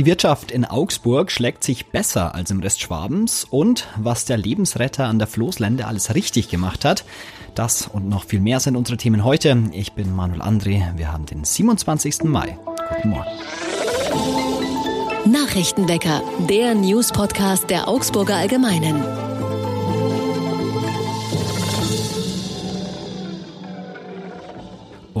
Die Wirtschaft in Augsburg schlägt sich besser als im Rest Schwabens und was der Lebensretter an der Floßlände alles richtig gemacht hat, das und noch viel mehr sind unsere Themen heute. Ich bin Manuel André, wir haben den 27. Mai. Guten Morgen. Nachrichtenwecker, der News-Podcast der Augsburger Allgemeinen.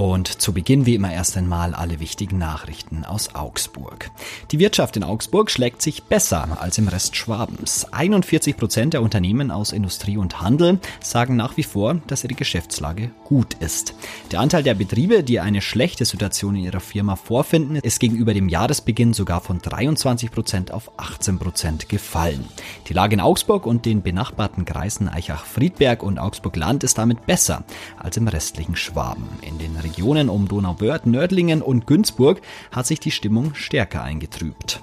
Und zu Beginn wie immer erst einmal alle wichtigen Nachrichten aus Augsburg. Die Wirtschaft in Augsburg schlägt sich besser als im Rest Schwabens. 41 Prozent der Unternehmen aus Industrie und Handel sagen nach wie vor, dass ihre Geschäftslage gut ist. Der Anteil der Betriebe, die eine schlechte Situation in ihrer Firma vorfinden, ist gegenüber dem Jahresbeginn sogar von 23 Prozent auf 18 Prozent gefallen. Die Lage in Augsburg und den benachbarten Kreisen Eichach-Friedberg und Augsburg-Land ist damit besser als im restlichen Schwaben. In den Regionen um Donauwörth, Nördlingen und Günzburg hat sich die Stimmung stärker eingetrübt.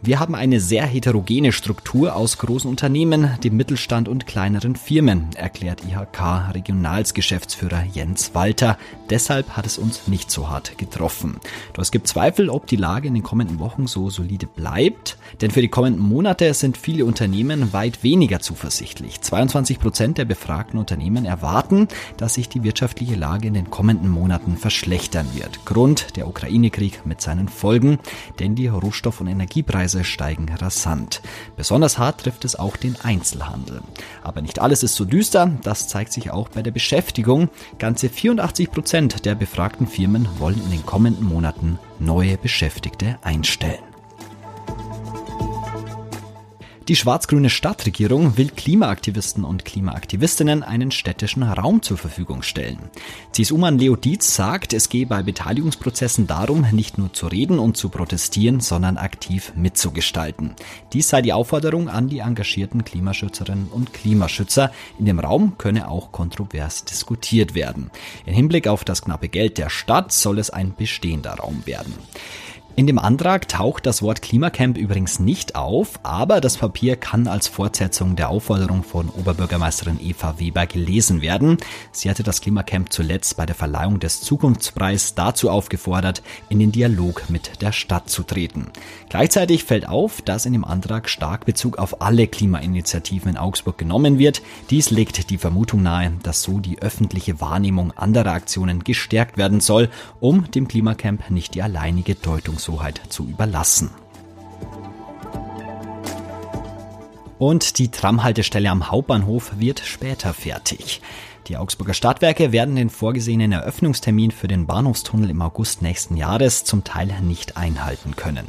Wir haben eine sehr heterogene Struktur aus großen Unternehmen, dem Mittelstand und kleineren Firmen, erklärt IHK Regionalsgeschäftsführer Jens Walter. Deshalb hat es uns nicht so hart getroffen. Doch es gibt Zweifel, ob die Lage in den kommenden Wochen so solide bleibt. Denn für die kommenden Monate sind viele Unternehmen weit weniger zuversichtlich. 22 Prozent der befragten Unternehmen erwarten, dass sich die wirtschaftliche Lage in den kommenden Monaten verschlechtern wird. Grund der Ukraine-Krieg mit seinen Folgen, denn die Rohstoff- und Energiepreise Preise steigen rasant. Besonders hart trifft es auch den Einzelhandel. Aber nicht alles ist so düster, das zeigt sich auch bei der Beschäftigung. Ganze 84 Prozent der befragten Firmen wollen in den kommenden Monaten neue Beschäftigte einstellen. Die schwarz-grüne Stadtregierung will Klimaaktivisten und Klimaaktivistinnen einen städtischen Raum zur Verfügung stellen. CSU-Mann Leo Dietz sagt, es gehe bei Beteiligungsprozessen darum, nicht nur zu reden und zu protestieren, sondern aktiv mitzugestalten. Dies sei die Aufforderung an die engagierten Klimaschützerinnen und Klimaschützer. In dem Raum könne auch kontrovers diskutiert werden. Im Hinblick auf das knappe Geld der Stadt soll es ein bestehender Raum werden. In dem Antrag taucht das Wort Klimacamp übrigens nicht auf, aber das Papier kann als Fortsetzung der Aufforderung von Oberbürgermeisterin Eva Weber gelesen werden. Sie hatte das Klimacamp zuletzt bei der Verleihung des Zukunftspreises dazu aufgefordert, in den Dialog mit der Stadt zu treten. Gleichzeitig fällt auf, dass in dem Antrag stark Bezug auf alle Klimainitiativen in Augsburg genommen wird. Dies legt die Vermutung nahe, dass so die öffentliche Wahrnehmung anderer Aktionen gestärkt werden soll, um dem Klimacamp nicht die alleinige Deutung Meinungshoheit zu überlassen. Und die Tramhaltestelle am Hauptbahnhof wird später fertig. Die Augsburger Stadtwerke werden den vorgesehenen Eröffnungstermin für den Bahnhofstunnel im August nächsten Jahres zum Teil nicht einhalten können.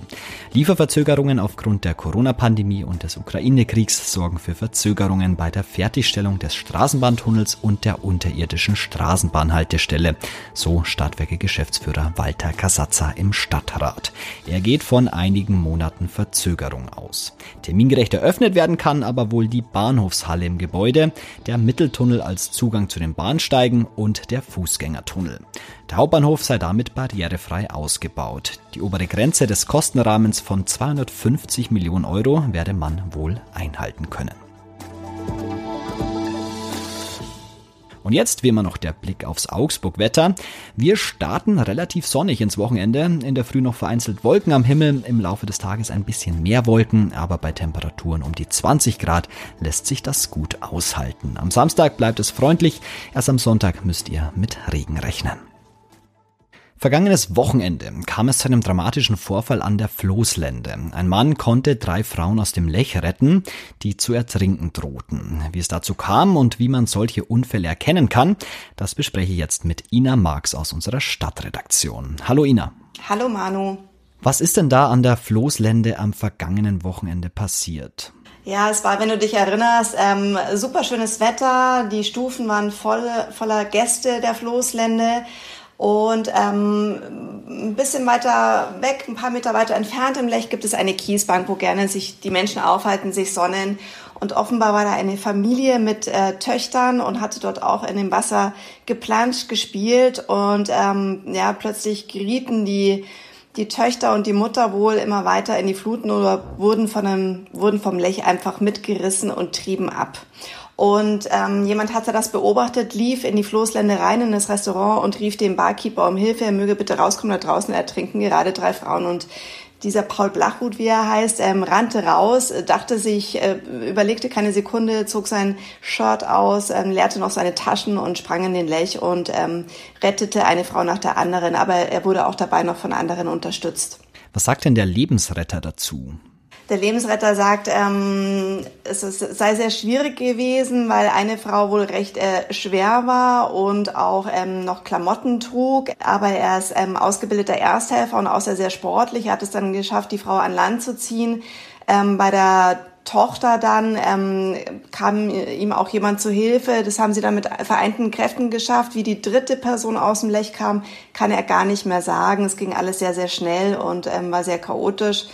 Lieferverzögerungen aufgrund der Corona-Pandemie und des Ukraine-Kriegs sorgen für Verzögerungen bei der Fertigstellung des Straßenbahntunnels und der unterirdischen Straßenbahnhaltestelle, so Stadtwerke-Geschäftsführer Walter Kasatzer im Stadtrat. Er geht von einigen Monaten Verzögerung aus. Termingerecht eröffnet werden kann aber wohl die Bahnhofshalle im Gebäude, der Mitteltunnel als Zugang zu den Bahnsteigen und der Fußgängertunnel. Der Hauptbahnhof sei damit barrierefrei ausgebaut. Die obere Grenze des Kostenrahmens von 250 Millionen Euro werde man wohl einhalten können. Und jetzt wie immer noch der Blick aufs Augsburg-Wetter. Wir starten relativ sonnig ins Wochenende. In der Früh noch vereinzelt Wolken am Himmel. Im Laufe des Tages ein bisschen mehr Wolken, aber bei Temperaturen um die 20 Grad lässt sich das gut aushalten. Am Samstag bleibt es freundlich. Erst am Sonntag müsst ihr mit Regen rechnen. Vergangenes Wochenende kam es zu einem dramatischen Vorfall an der Floßlände. Ein Mann konnte drei Frauen aus dem Lech retten, die zu ertrinken drohten. Wie es dazu kam und wie man solche Unfälle erkennen kann, das bespreche ich jetzt mit Ina Marx aus unserer Stadtredaktion. Hallo Ina. Hallo Manu. Was ist denn da an der Floßlände am vergangenen Wochenende passiert? Ja, es war, wenn du dich erinnerst, ähm, super schönes Wetter. Die Stufen waren voll, voller Gäste der Floßlände. Und ähm, ein bisschen weiter weg, ein paar Meter weiter entfernt im Lech gibt es eine Kiesbank, wo gerne sich die Menschen aufhalten, sich sonnen. Und offenbar war da eine Familie mit äh, Töchtern und hatte dort auch in dem Wasser geplanscht, gespielt. Und ähm, ja, plötzlich gerieten die die Töchter und die Mutter wohl immer weiter in die Fluten oder wurden von einem, wurden vom Lech einfach mitgerissen und trieben ab. Und ähm, jemand hatte das beobachtet, lief in die Floßlände rein in das Restaurant und rief dem Barkeeper um Hilfe, er möge bitte rauskommen, da draußen ertrinken gerade drei Frauen und dieser Paul Blachhut, wie er heißt, ähm, rannte raus, dachte sich, äh, überlegte keine Sekunde, zog sein Shirt aus, ähm, leerte noch seine Taschen und sprang in den Lech und ähm, rettete eine Frau nach der anderen. Aber er wurde auch dabei noch von anderen unterstützt. Was sagt denn der Lebensretter dazu? Der Lebensretter sagt, ähm, es ist, sei sehr schwierig gewesen, weil eine Frau wohl recht äh, schwer war und auch ähm, noch Klamotten trug. Aber er ist ähm, ausgebildeter Ersthelfer und auch sehr, sehr sportlich. Er hat es dann geschafft, die Frau an Land zu ziehen. Ähm, bei der Tochter dann ähm, kam ihm auch jemand zu Hilfe. Das haben sie dann mit vereinten Kräften geschafft. Wie die dritte Person aus dem Lech kam, kann er gar nicht mehr sagen. Es ging alles sehr, sehr schnell und ähm, war sehr chaotisch.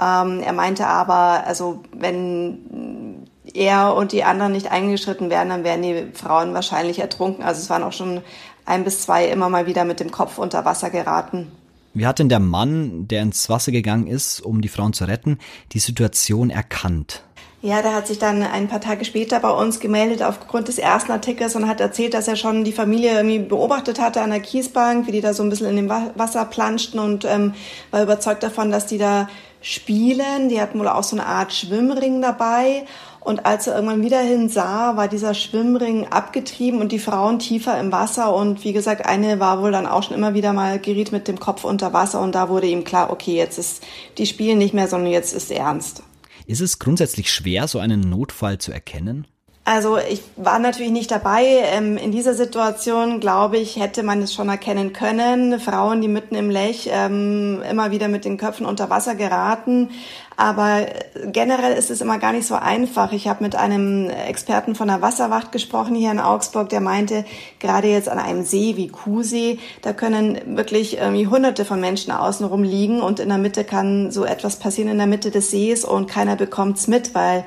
Ähm, er meinte aber, also wenn er und die anderen nicht eingeschritten wären, dann wären die Frauen wahrscheinlich ertrunken. Also es waren auch schon ein bis zwei immer mal wieder mit dem Kopf unter Wasser geraten. Wie hat denn der Mann, der ins Wasser gegangen ist, um die Frauen zu retten, die Situation erkannt? Ja, der hat sich dann ein paar Tage später bei uns gemeldet aufgrund des ersten Artikels und hat erzählt, dass er schon die Familie irgendwie beobachtet hatte an der Kiesbank, wie die da so ein bisschen in dem Wasser planschten und ähm, war überzeugt davon, dass die da spielen. Die hatten wohl auch so eine Art Schwimmring dabei. Und als er irgendwann wieder hin sah, war dieser Schwimmring abgetrieben und die Frauen tiefer im Wasser. Und wie gesagt, eine war wohl dann auch schon immer wieder mal geriet mit dem Kopf unter Wasser. Und da wurde ihm klar, okay, jetzt ist die Spielen nicht mehr, sondern jetzt ist ernst. Ist es grundsätzlich schwer, so einen Notfall zu erkennen? Also ich war natürlich nicht dabei. Ähm, in dieser Situation, glaube ich, hätte man es schon erkennen können. Frauen, die mitten im Lech ähm, immer wieder mit den Köpfen unter Wasser geraten. Aber generell ist es immer gar nicht so einfach. Ich habe mit einem Experten von der Wasserwacht gesprochen hier in Augsburg, der meinte, gerade jetzt an einem See wie Kuhsee, da können wirklich irgendwie hunderte von Menschen außenrum liegen und in der Mitte kann so etwas passieren in der Mitte des Sees und keiner bekommt's mit, weil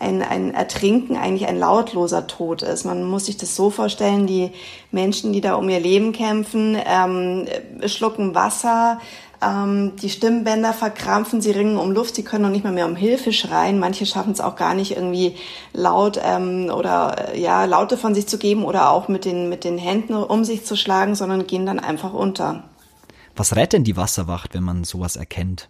ein, ein Ertrinken eigentlich ein lautloser Tod ist. Man muss sich das so vorstellen, die Menschen, die da um ihr Leben kämpfen, ähm, schlucken Wasser, ähm, die Stimmbänder verkrampfen, sie ringen um Luft, sie können noch nicht mal mehr um Hilfe schreien. Manche schaffen es auch gar nicht irgendwie laut ähm, oder äh, ja Laute von sich zu geben oder auch mit den mit den Händen um sich zu schlagen, sondern gehen dann einfach unter. Was rät denn die Wasserwacht, wenn man sowas erkennt?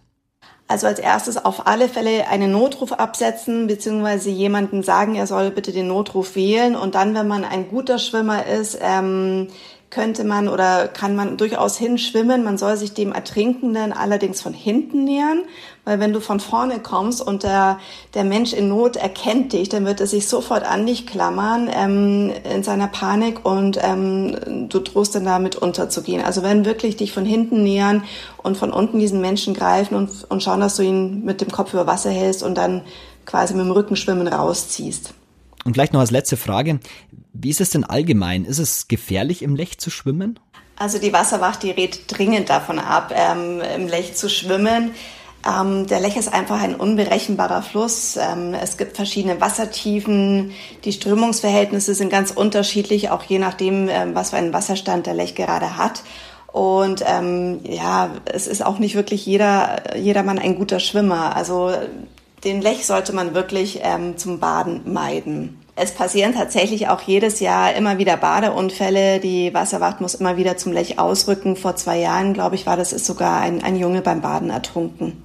Also als erstes auf alle Fälle einen Notruf absetzen, beziehungsweise jemanden sagen, er soll bitte den Notruf wählen. Und dann, wenn man ein guter Schwimmer ist, ähm, könnte man oder kann man durchaus hinschwimmen. Man soll sich dem Ertrinkenden allerdings von hinten nähern, weil wenn du von vorne kommst und der, der Mensch in Not erkennt dich, dann wird er sich sofort an dich klammern ähm, in seiner Panik und ähm, du drohst dann damit unterzugehen. Also wenn wirklich dich von hinten nähern und von unten diesen Menschen greifen und, und schauen, dass du ihn mit dem Kopf über Wasser hältst und dann quasi mit dem Rücken schwimmen rausziehst. Und vielleicht noch als letzte Frage, wie ist es denn allgemein? Ist es gefährlich, im Lech zu schwimmen? Also die Wasserwacht, die rät dringend davon ab, ähm, im Lech zu schwimmen. Ähm, der Lech ist einfach ein unberechenbarer Fluss. Ähm, es gibt verschiedene Wassertiefen. Die Strömungsverhältnisse sind ganz unterschiedlich, auch je nachdem, ähm, was für einen Wasserstand der Lech gerade hat. Und ähm, ja, es ist auch nicht wirklich jeder, jedermann ein guter Schwimmer. Also den Lech sollte man wirklich ähm, zum Baden meiden. Es passieren tatsächlich auch jedes Jahr immer wieder Badeunfälle. Die Wasserwacht muss immer wieder zum Lech ausrücken. Vor zwei Jahren, glaube ich, war das ist sogar ein, ein Junge beim Baden ertrunken.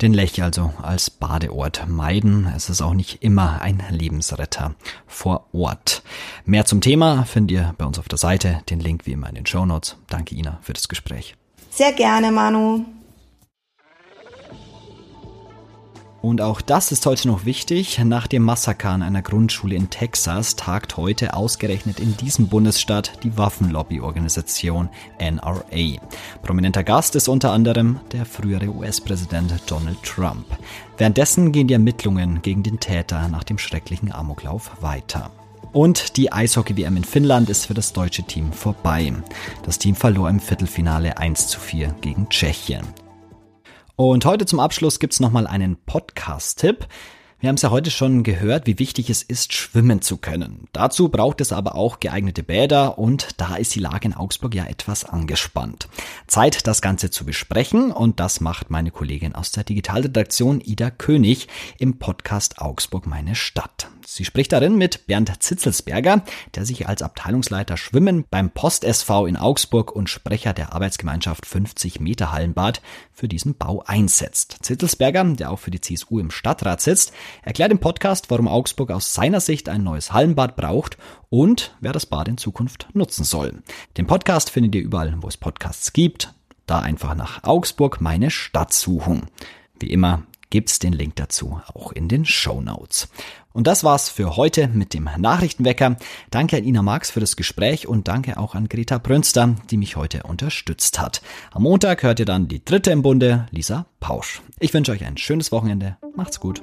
Den Lech also als Badeort meiden. Es ist auch nicht immer ein Lebensretter vor Ort. Mehr zum Thema findet ihr bei uns auf der Seite. Den Link wie immer in den Show Notes. Danke Ina für das Gespräch. Sehr gerne, Manu. Und auch das ist heute noch wichtig. Nach dem Massaker an einer Grundschule in Texas tagt heute ausgerechnet in diesem Bundesstaat die Waffenlobbyorganisation NRA. Prominenter Gast ist unter anderem der frühere US-Präsident Donald Trump. Währenddessen gehen die Ermittlungen gegen den Täter nach dem schrecklichen Amoklauf weiter. Und die Eishockey-WM in Finnland ist für das deutsche Team vorbei. Das Team verlor im Viertelfinale 1 zu 4 gegen Tschechien. Und heute zum Abschluss gibt's nochmal einen Podcast-Tipp. Wir haben es ja heute schon gehört, wie wichtig es ist, schwimmen zu können. Dazu braucht es aber auch geeignete Bäder und da ist die Lage in Augsburg ja etwas angespannt. Zeit, das Ganze zu besprechen und das macht meine Kollegin aus der Digitalredaktion Ida König im Podcast Augsburg meine Stadt. Sie spricht darin mit Bernd Zitzelsberger, der sich als Abteilungsleiter Schwimmen beim Post SV in Augsburg und Sprecher der Arbeitsgemeinschaft 50 Meter Hallenbad für diesen Bau einsetzt. Zitzelsberger, der auch für die CSU im Stadtrat sitzt, erklärt im Podcast, warum Augsburg aus seiner Sicht ein neues Hallenbad braucht und wer das Bad in Zukunft nutzen soll. Den Podcast findet ihr überall, wo es Podcasts gibt. Da einfach nach Augsburg meine Stadt suchen. Wie immer gibt's den Link dazu auch in den Show Notes. Und das war's für heute mit dem Nachrichtenwecker. Danke an Ina Marx für das Gespräch und danke auch an Greta Brünster, die mich heute unterstützt hat. Am Montag hört ihr dann die dritte im Bunde, Lisa Pausch. Ich wünsche euch ein schönes Wochenende. Macht's gut.